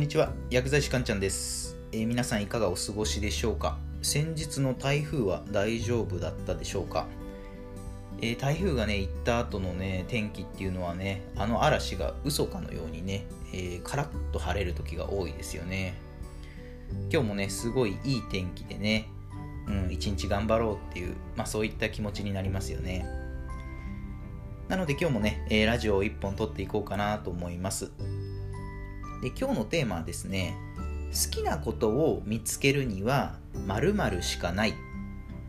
んにちは薬剤師かんちゃんです、えー、皆さんいかがお過ごしでしょうか？先日の台風は大丈夫だったでしょうか、えー、台風がね行った後のね天気っていうのはねあの嵐が嘘かのようにね、えー、カラッと晴れる時が多いですよね。今日もねすごいいい天気でねうん一日頑張ろうっていうまあそういった気持ちになりますよね。なので今日もね、えー、ラジオを1本撮っていこうかなと思います。で今日のテーマはですね好きなことを見つけるには〇〇しかないっ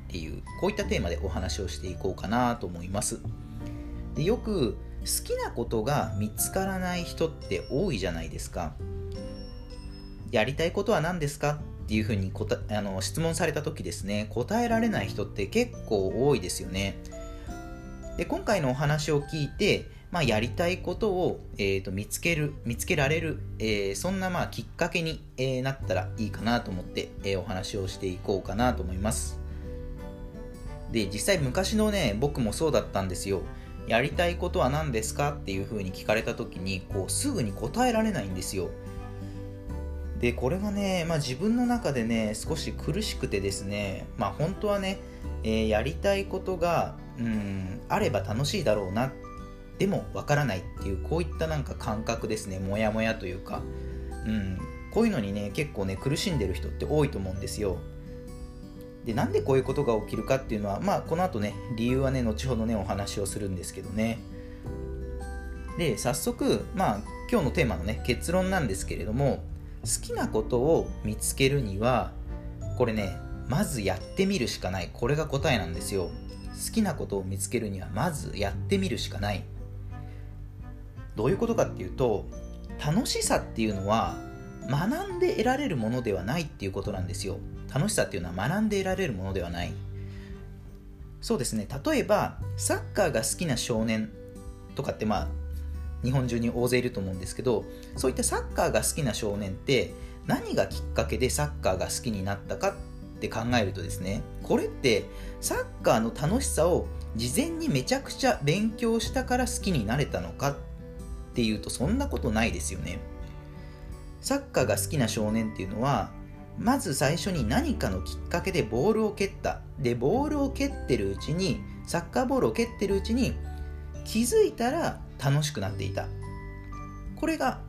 ていうこういったテーマでお話をしていこうかなと思います。でよく好きなことが見つからない人って多いじゃないですか。やりたいことは何ですか？っていうふうにこたあの質問された時ですね答えられない人って結構多いですよね。で今回のお話を聞いてまあ、やりたいことを、えーと、見つける見つけられる、えー、そんなまあきっかけに、えー、なったらいいかなと思って、えー、お話をしていこうかなと思います。で実際昔のね僕もそうだったんですよ。やりたいことは何ですかっていうふうに聞かれた時にこうすぐに答えられないんですよ。でこれがね、まあ、自分の中でね少し苦しくてですねまあ本当はね、えー、やりたいことがうんあれば楽しいだろうなっでもわからないっていうこういったなんか感覚ですね。モヤモヤというか、うん、こういうのにね結構ね苦しんでる人って多いと思うんですよ。でなんでこういうことが起きるかっていうのはまあこの後ね理由はね後ほどねお話をするんですけどね。で早速まあ今日のテーマのね結論なんですけれども好きなことを見つけるにはこれねまずやってみるしかない。これが答えなんですよ。好きなことを見つけるにはまずやってみるしかない。どういうことかっていうと楽しさっていうのは学んで得られるものではないっていうことなんですよ。楽しさっていうのは学んで得られるものではない。そうですね。例えばサッカーが好きな少年とかってまあ日本中に大勢いると思うんですけどそういったサッカーが好きな少年って何がきっかけでサッカーが好きになったかって考えるとですねこれってサッカーの楽しさを事前にめちゃくちゃ勉強したから好きになれたのかっていうとそんなことないですよね。サッカーが好きな少年っていうのはまず最初に何かのきっかけでボールを蹴った。でボールを蹴ってるうちにサッカーボールを蹴ってるうちに気づいたら楽しくなっていた。これが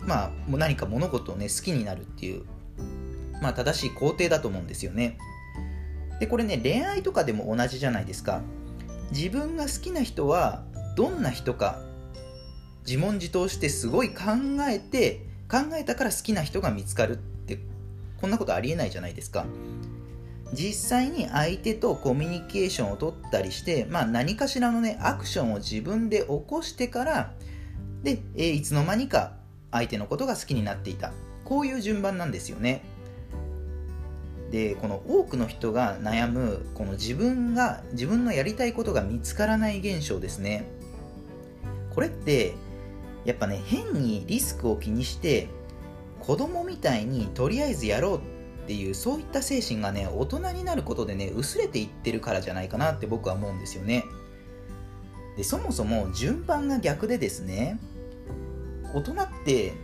まあ何か物事をね好きになるっていうまあ正しい工程だと思うんですよね。でこれね恋愛とかでも同じじゃないですか。自分が好きな人はどんな人か自問自答してすごい考えて考えたから好きな人が見つかるってこんなことありえないじゃないですか。実際に相手とコミュニケーションを取ったりして、まあ、何かしらのねアクションを自分で起こしてからで、え、いつの間にか相手のことが好きになっていた。こういう順番なんですよね。でこの多くの人が悩むこの自分が自分のやりたいことが見つからない現象ですね。これってやっぱね変にリスクを気にして子供みたいにとりあえずやろうっていうそういった精神がね大人になることでね薄れていってるからじゃないかなって僕は思うんですよね。でそもそも順番が逆でですね大人って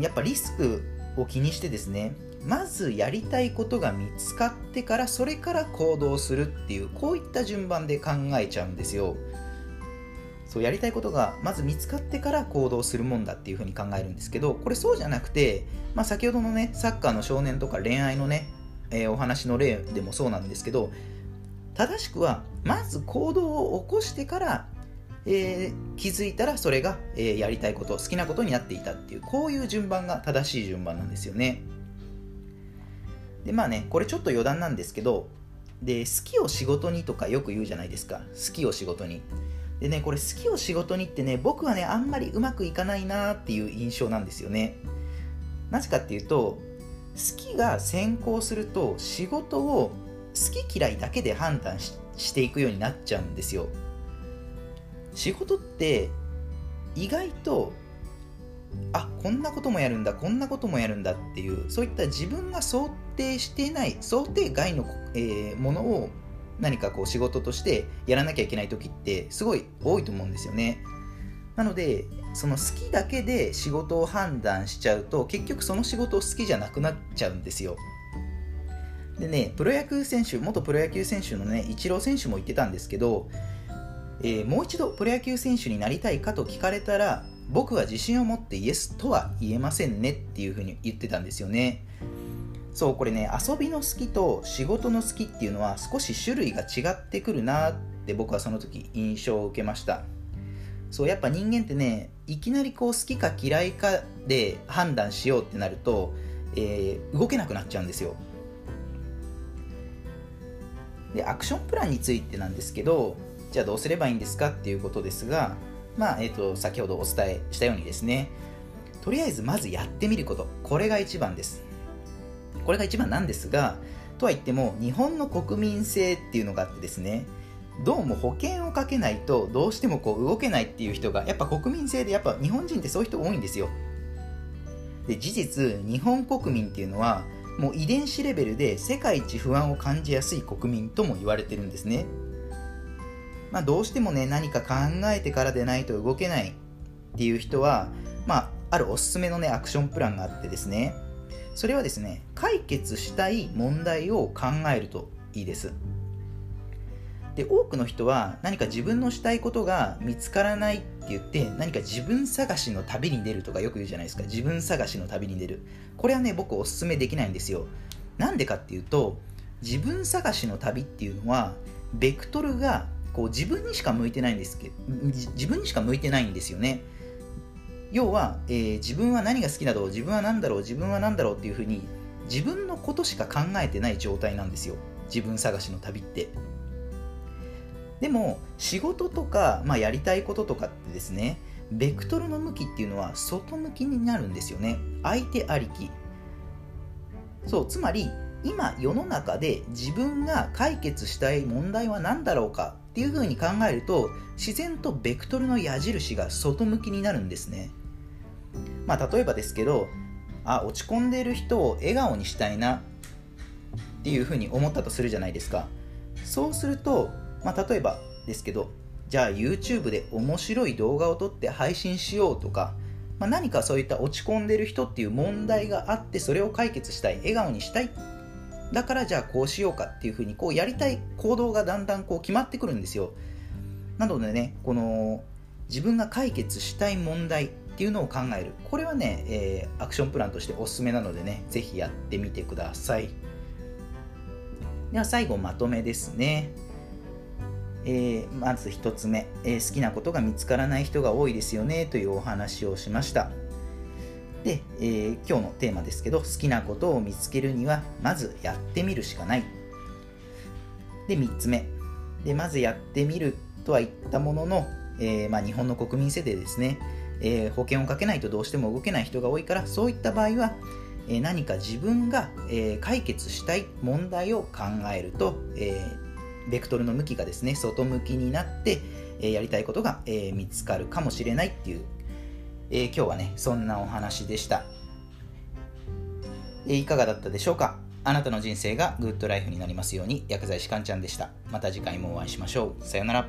やっぱリスクを気にしてですねまずやりたいことが見つかってからそれから行動するっていうこういった順番で考えちゃうんですよ。そうやりたいことがまず見つかってから行動するもんだっていうふうに考えるんですけどこれそうじゃなくて、まあ、先ほどのねサッカーの少年とか恋愛のね、えー、お話の例でもそうなんですけど正しくはまず行動を起こしてから、えー、気づいたらそれが、えー、やりたいこと好きなことになっていたっていうこういう順番が正しい順番なんですよね。でまあねこれちょっと余談なんですけどで好きを仕事にとかよく言うじゃないですか。好きを仕事に。でね、これ好きを仕事にってね、僕はね、あんまりうまくいかないなっていう印象なんですよね。なぜかっていうと、好きが先行すると仕事を好き嫌いだけで判断していくようになっちゃうんですよ。仕事って意外とあこんなこともやるんだこんなこともやるんだっていうそういった自分が想定していない想定外の、えー、ものを何かこう仕事としてやらなきゃいけない時ってすごい多いと思うんですよね。なのでその好きだけで仕事を判断しちゃうと結局その仕事を好きじゃなくなっちゃうんですよ。でねプロ野球選手元プロ野球選手のねイチロー選手も言ってたんですけど、えー、もう一度プロ野球選手になりたいかと聞かれたら僕は自信を持ってイエスとは言えませんねっていうふうに言ってたんですよね。そうこれね遊びの好きと仕事の好きっていうのは少し種類が違ってくるなって僕はその時印象を受けました。そうやっぱ人間ってねいきなりこう好きか嫌いかで判断しようってなると、えー、動けなくなっちゃうんですよ。でアクションプランについてなんですけどじゃあどうすればいいんですかっていうことですがまあ、えーと、先ほどお伝えしたようにですねとりあえずまずやってみること。これが一番です。これが一番なんですがとは言っても日本の国民性っていうのがあってですねどうも保険をかけないとどうしてもこう動けないっていう人がやっぱ国民性でやっぱ日本人ってそういう人多いんですよ。で事実日本国民っていうのはもう遺伝子レベルで世界一不安を感じやすい国民とも言われてるんですね。まあ、どうしてもね何か考えてからでないと動けないっていう人は、まあ、あるおすすめのねアクションプランがあってですね。それはですね解決したい問題を考えるといいです。で多くの人は何か自分のしたいことが見つからないって言って何か自分探しの旅に出るとかよく言うじゃないですか。自分探しの旅に出る。これはね僕おすすめできないんですよ。なんでかっていうと自分探しの旅っていうのはベクトルがこう自分にしか向いてないんですけど自分にしか向いてないんですよね。要は、えー、自分は何が好きだろう自分は何だろう自分は何だろうっていうふうに自分のことしか考えてない状態なんですよ。自分探しの旅って。でも仕事とか、まあ、やりたいこととかってですねベクトルの向きっていうのは外向きになるんですよね。相手ありき。そうつまり今世の中で自分が解決したい問題は何だろうかっていうふうに考えると自然とベクトルの矢印が外向きになるんですね。まあ例えばですけどあ落ち込んでる人を笑顔にしたいなっていうふうに思ったとするじゃないですか。そうするとまあ、例えばですけどじゃあ YouTube で面白い動画を撮って配信しようとか、まあ、何かそういった落ち込んでる人っていう問題があってそれを解決したい笑顔にしたいっだからじゃあこうしようかっていうふうにこうやりたい行動がだんだんこう決まってくるんですよ。なのでねこの自分が解決したい問題っていうのを考える。これはね、えー、アクションプランとしておすすめなのでねぜひやってみてください。では最後まとめですね。えー、まず1つ目、えー、好きなことが見つからない人が多いですよねというお話をしました。で、えー、今日のテーマですけど好きなことを見つけるにはまずやってみるしかない。で3つ目。でまずやってみるとは言ったものの、えまあ、日本の国民性でですね、え保険をかけないとどうしても動けない人が多いからそういった場合はえ何か自分が、え解決したい問題を考えると、えベクトルの向きがですね外向きになって、えやりたいことが、え見つかるかもしれないっていう、え今日はねそんなお話でした、えいかがだったでしょうか？あなたの人生がグッドライフになりますように薬剤師かんちゃんでした。また次回もお会いしましょう。さようなら。